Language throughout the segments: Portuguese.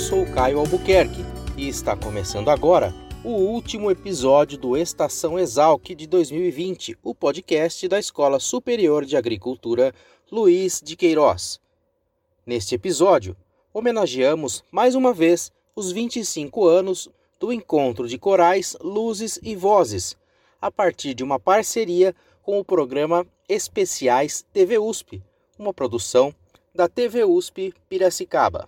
sou Caio Albuquerque e está começando agora o último episódio do Estação Exalc de 2020, o podcast da Escola Superior de Agricultura Luiz de Queiroz. Neste episódio, homenageamos mais uma vez os 25 anos do Encontro de Corais, Luzes e Vozes, a partir de uma parceria com o programa Especiais TV USP, uma produção da TV USP Piracicaba.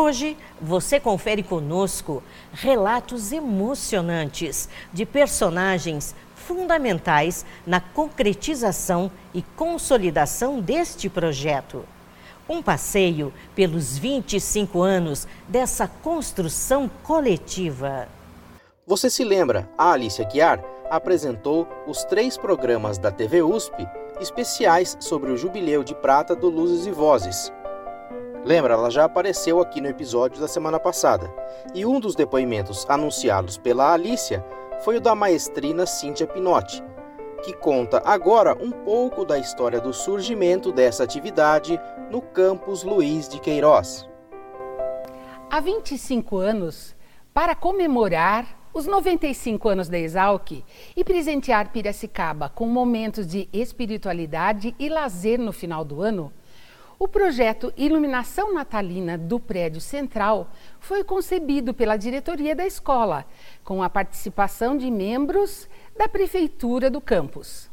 Hoje você confere conosco relatos emocionantes de personagens fundamentais na concretização e consolidação deste projeto. Um passeio pelos 25 anos dessa construção coletiva. Você se lembra, a Alicia Guiar apresentou os três programas da TV USP especiais sobre o Jubileu de Prata do Luzes e Vozes, Lembra, ela já apareceu aqui no episódio da semana passada. E um dos depoimentos anunciados pela Alicia foi o da maestrina Cíntia Pinotti, que conta agora um pouco da história do surgimento dessa atividade no campus Luiz de Queiroz. Há 25 anos, para comemorar os 95 anos da Exalc e presentear Piracicaba com momentos de espiritualidade e lazer no final do ano, o projeto Iluminação Natalina do prédio central foi concebido pela diretoria da escola, com a participação de membros da prefeitura do campus.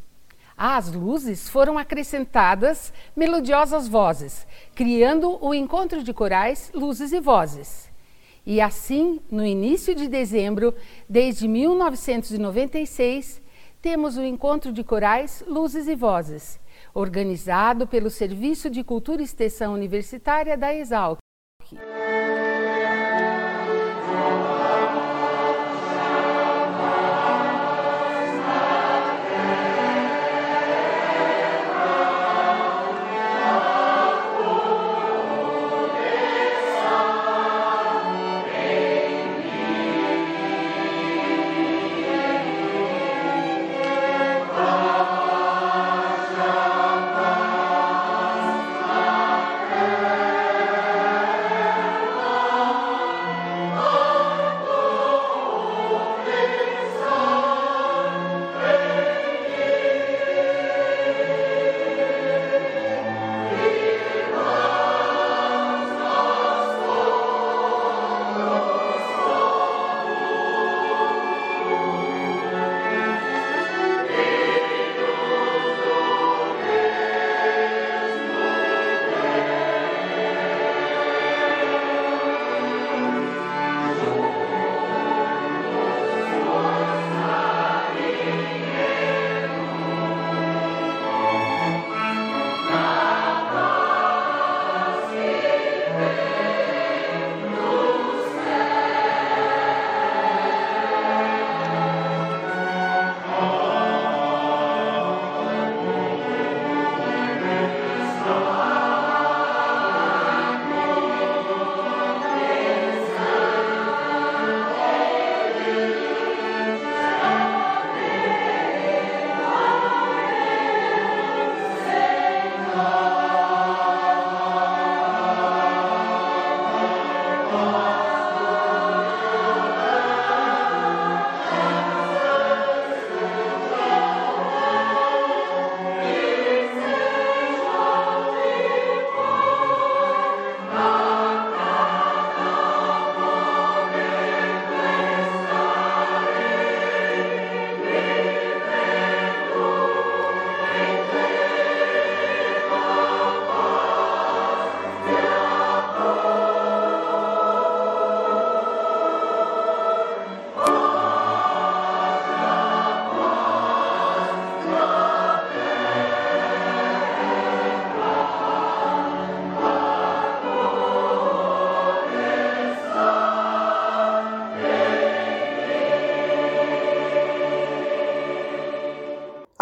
Às luzes foram acrescentadas melodiosas vozes, criando o encontro de corais Luzes e Vozes. E assim, no início de dezembro, desde 1996, temos o encontro de corais Luzes e Vozes organizado pelo Serviço de Cultura e Extensão Universitária da Exalc.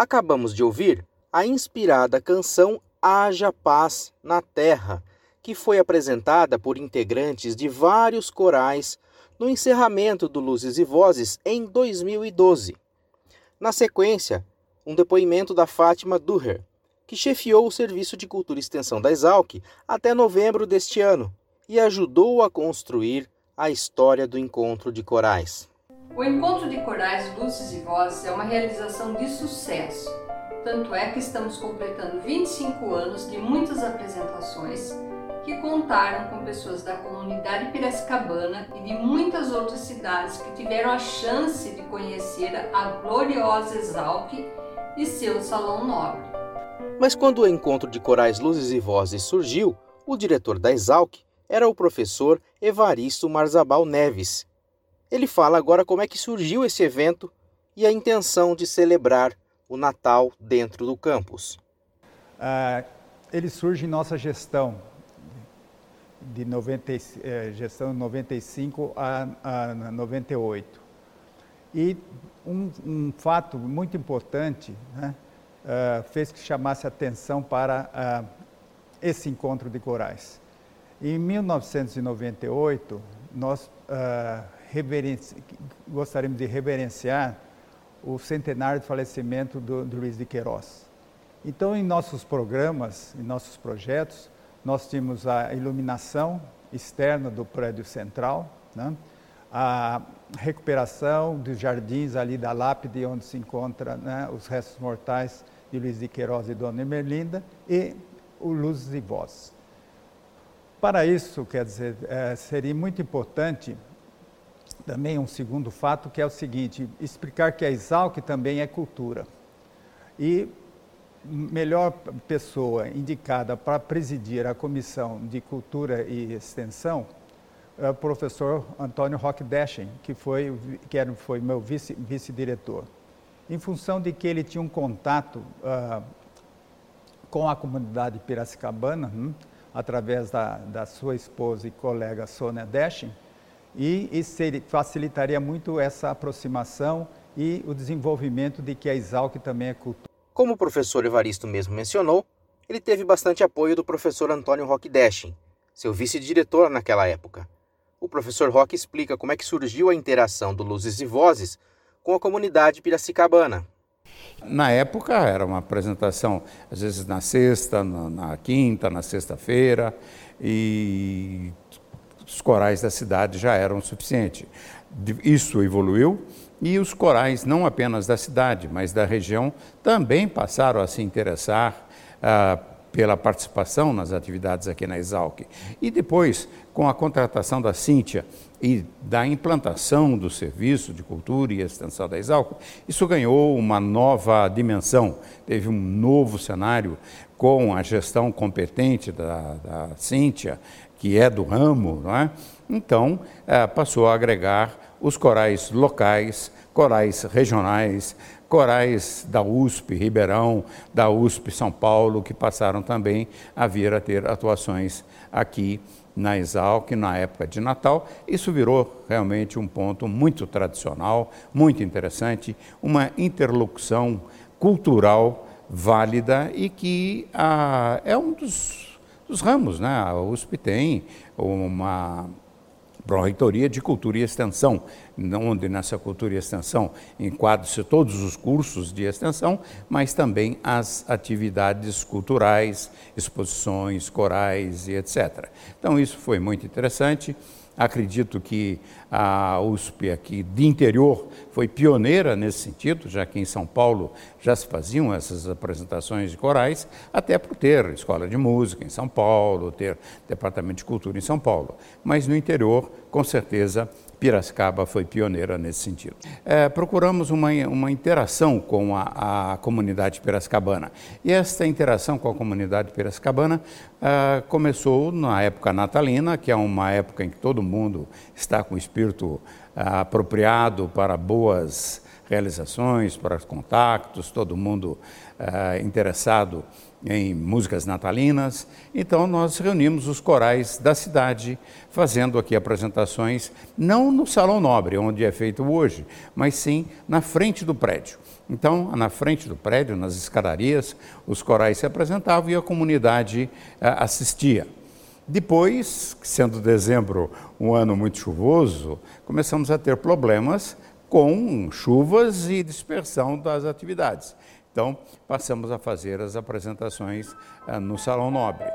Acabamos de ouvir a inspirada canção Haja Paz na Terra, que foi apresentada por integrantes de vários corais no encerramento do Luzes e Vozes em 2012. Na sequência, um depoimento da Fátima Duher, que chefiou o Serviço de Cultura e Extensão da Exalc até novembro deste ano e ajudou a construir a história do encontro de corais. O Encontro de Corais Luzes e Vozes é uma realização de sucesso. Tanto é que estamos completando 25 anos de muitas apresentações que contaram com pessoas da comunidade piracicabana e de muitas outras cidades que tiveram a chance de conhecer a gloriosa Exalc e seu Salão Nobre. Mas quando o encontro de corais Luzes e Vozes surgiu, o diretor da Exalc era o professor Evaristo Marzabal Neves. Ele fala agora como é que surgiu esse evento e a intenção de celebrar o Natal dentro do campus. Ah, ele surge em nossa gestão, de 90, eh, gestão de 95 a, a 98. E um, um, fato muito importante né, uh, fez que chamasse atenção para uh, esse encontro de corais. Em 1998, nós uh, gostaríamos de reverenciar o centenário de falecimento do, do Luiz de Queiroz. Então, em nossos programas, em nossos projetos, nós tínhamos a iluminação externa do prédio central, né? a recuperação dos jardins ali da lápide, onde se encontra né, os restos mortais de Luiz de Queiroz e Dona Emerlinda, e o Luzes e Voz. Para isso, quer dizer, é, seria muito importante também um segundo fato, que é o seguinte, explicar que a Exalc também é cultura. E melhor pessoa indicada para presidir a Comissão de Cultura e Extensão é o professor Antônio Roque Deschen, que foi, que era, foi meu vice-diretor. Vice em função de que ele tinha um contato uh, com a comunidade piracicabana, hum, através da, da, sua esposa e colega Sônia Deschen, e isso facilitaria muito essa aproximação e o desenvolvimento de que a Exalc também é cultura. Como o professor Evaristo mesmo mencionou, ele teve bastante apoio do professor Antônio Roque Deschen, seu vice-diretor naquela época. O professor Roque explica como é que surgiu a interação do Luzes e Vozes com a comunidade piracicabana. Na época era uma apresentação, às vezes na sexta, na, na quinta, na sexta-feira, e os corais da cidade já eram suficiente. Isso evoluiu e os corais, não apenas da cidade, mas da região, também passaram a se interessar ah, pela participação nas atividades aqui na Exalc. E depois, com a contratação da Cíntia e da implantação do serviço de cultura e extensão da Exalc, isso ganhou uma nova dimensão, teve um novo cenário com a gestão competente da, da Cíntia, que é do ramo, é? então eh, passou a agregar os corais locais, corais regionais, corais da USP Ribeirão, da USP São Paulo, que passaram também a vir a ter atuações aqui na Exalc na época de Natal. Isso virou realmente um ponto muito tradicional, muito interessante, uma interlocução cultural válida e que ah, é um dos, dos ramos, né? A USP tem uma Pró-Reitoria de Cultura e Extensão, onde nessa Cultura e Extensão enquadram-se todos os cursos de extensão, mas também as atividades culturais, exposições, corais e etc. Então, isso foi muito interessante. Acredito que a USP aqui de interior foi pioneira nesse sentido, já que em São Paulo já se faziam essas apresentações de corais, até por ter escola de música em São Paulo, ter departamento de cultura em São Paulo. Mas no interior, com certeza, Piracicaba foi pioneira nesse sentido. É, procuramos uma, uma interação com a, a, comunidade piracicabana. E esta interação com a comunidade piracicabana é, começou na época natalina, que é uma época em que todo mundo está com o espírito é, apropriado para boas realizações, para contatos, todo mundo uh, interessado em músicas natalinas. Então, nós reunimos os corais da cidade, fazendo aqui apresentações, não no Salão Nobre, onde é feito hoje, mas sim na frente do prédio. Então, na frente do prédio, nas escadarias, os corais se apresentavam e a comunidade uh, assistia. Depois, sendo dezembro um ano muito chuvoso, começamos a ter problemas com chuvas e dispersão das atividades. Então, passamos a fazer as apresentações uh, no Salão Nobre.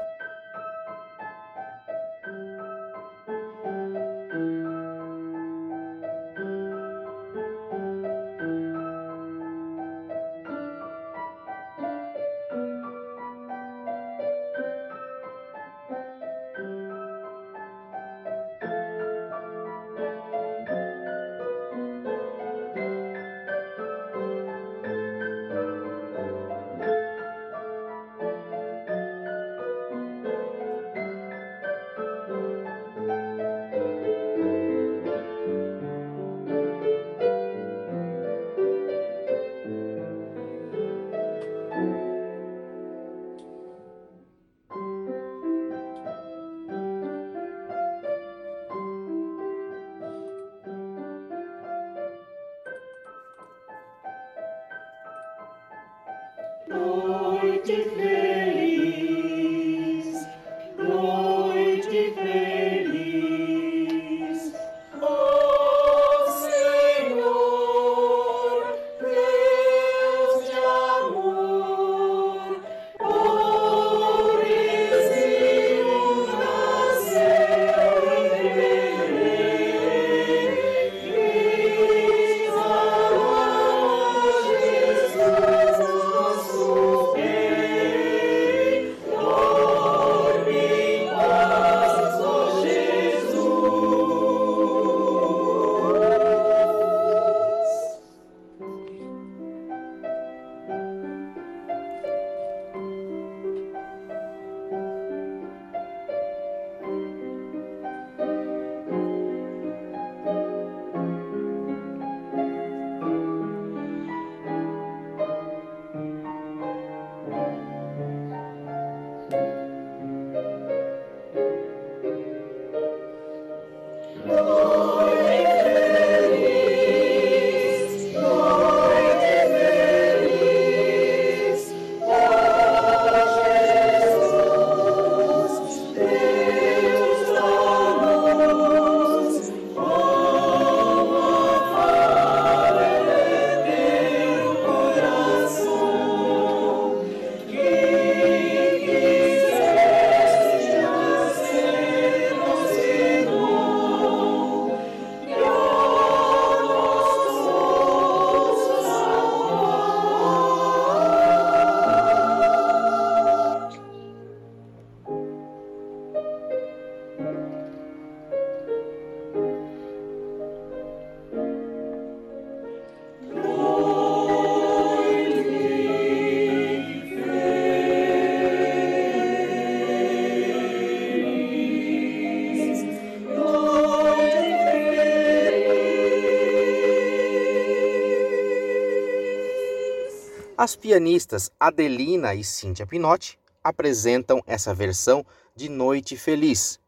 As pianistas Adelina e Cíntia Pinotti apresentam essa versão de Noite Feliz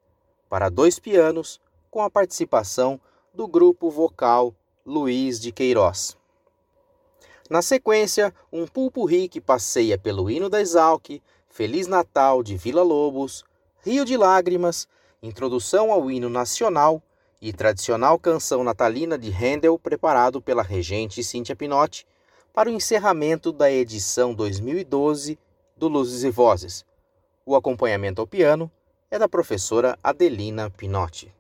para dois pianos com a participação do grupo vocal Luiz de Queiroz. Na sequência, um pulpurri que passeia pelo hino da Exalc, Feliz Natal de Vila Lobos, Rio de Lágrimas, introdução ao hino nacional e tradicional canção natalina de Handel preparado pela regente Cíntia Pinotti para o encerramento da edição 2012 do Luzes e Vozes. O acompanhamento ao piano é da professora Adelina Pinotti.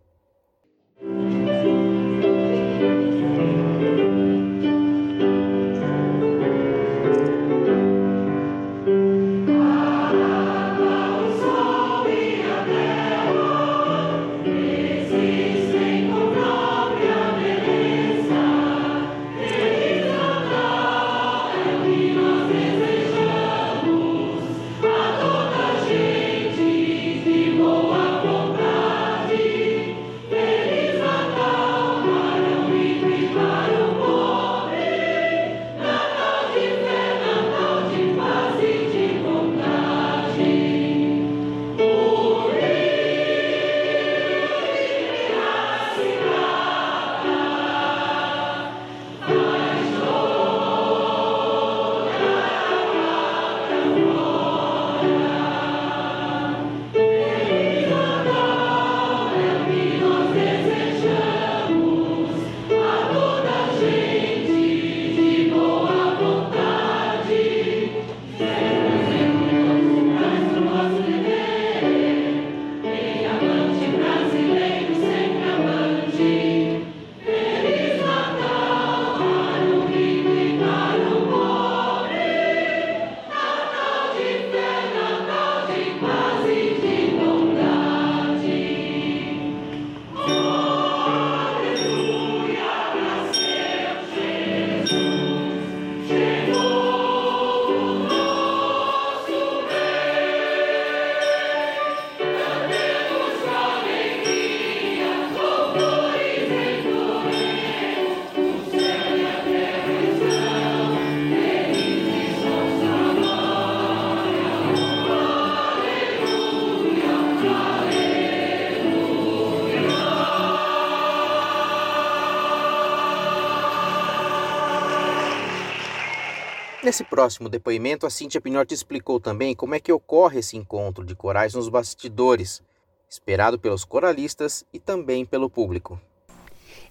Nesse próximo depoimento, a Cíntia Pinotti explicou também como é que ocorre esse encontro de corais nos bastidores, esperado pelos coralistas e também pelo público.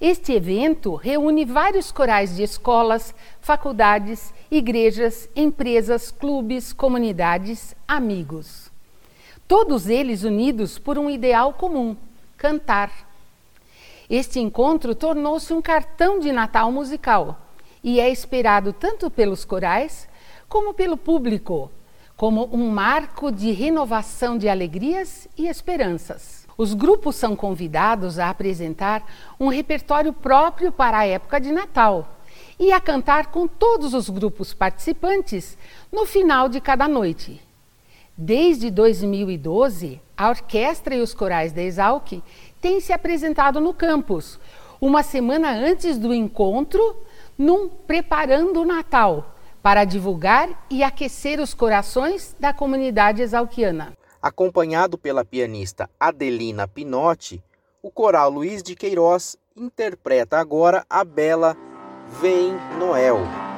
Este evento reúne vários corais de escolas, faculdades, igrejas, empresas, clubes, comunidades, amigos. Todos eles unidos por um ideal comum: cantar. Este encontro tornou-se um cartão de Natal musical e é esperado tanto pelos corais como pelo público, como um marco de renovação de alegrias e esperanças. Os grupos são convidados a apresentar um repertório próprio para a época de Natal e a cantar com todos os grupos participantes no final de cada noite. Desde 2012, a orquestra e os corais da Exalc têm se apresentado no campus, uma semana antes do encontro, num Preparando o Natal, para divulgar e aquecer os corações da comunidade exalquiana. Acompanhado pela pianista Adelina Pinotti, o coral Luiz de Queiroz interpreta agora a bela Vem Noel.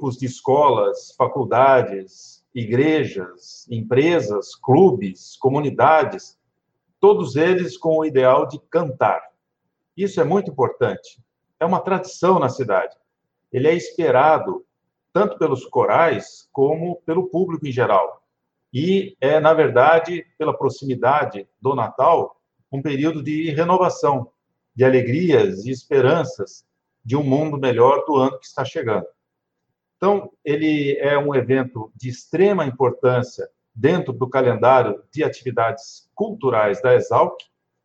Grupos de escolas, faculdades, igrejas, empresas, clubes, comunidades, todos eles com o ideal de cantar. Isso é muito importante. É uma tradição na cidade. Ele é esperado tanto pelos corais como pelo público em geral. E é, na verdade, pela proximidade do Natal, um período de renovação, de alegrias e esperanças de um mundo melhor do ano que está chegando. Então, ele é um evento de extrema importância dentro do calendário de atividades culturais da Exalc.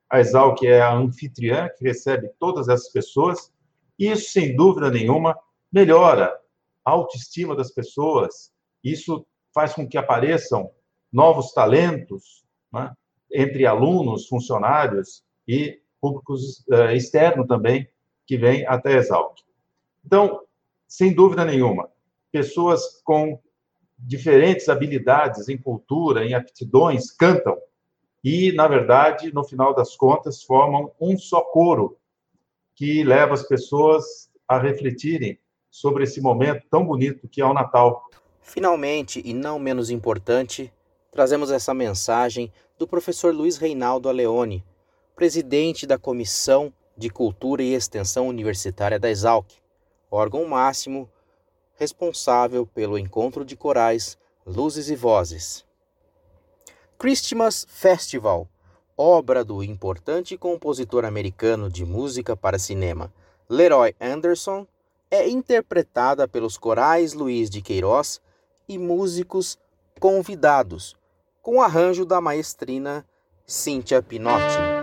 A Exalc é a anfitriã que recebe todas essas pessoas, e isso, sem dúvida nenhuma, melhora a autoestima das pessoas, isso faz com que apareçam novos talentos né, entre alunos, funcionários e públicos uh, externo também, que vem até a Exalc. Então, sem dúvida nenhuma, pessoas com diferentes habilidades em cultura, em aptidões, cantam. E, na verdade, no final das contas, formam um só coro que leva as pessoas a refletirem sobre esse momento tão bonito que é o Natal. Finalmente, e não menos importante, trazemos essa mensagem do professor Luiz Reinaldo Aleone, presidente da Comissão de Cultura e Extensão Universitária da Exalc, órgão máximo responsável pelo encontro de corais Luzes e Vozes. Christmas Festival, obra do importante compositor americano de música para cinema Leroy Anderson, é interpretada pelos corais Luiz de Queiroz e músicos convidados, com arranjo da maestrina Cíntia Pinotti.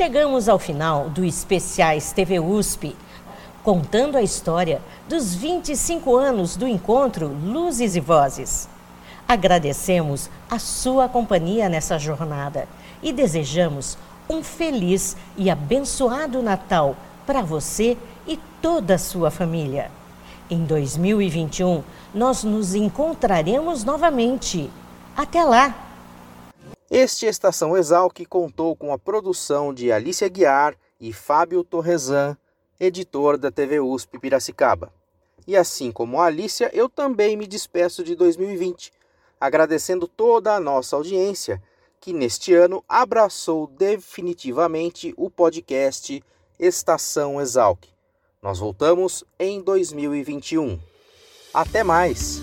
Chegamos ao final do Especiais TV USP, contando a história dos 25 anos do encontro Luzes e Vozes. Agradecemos a sua companhia nessa jornada e desejamos um feliz e abençoado Natal para você e toda a sua família. Em 2021, nós nos encontraremos novamente. Até lá! Este Estação Exalc contou com a produção de Alicia Guiar e Fábio Torresan, editor da TV USP Piracicaba. E assim como a Alicia, eu também me despeço de 2020, agradecendo toda a nossa audiência, que neste ano abraçou definitivamente o podcast Estação Exalc. Nós voltamos em 2021. Até mais!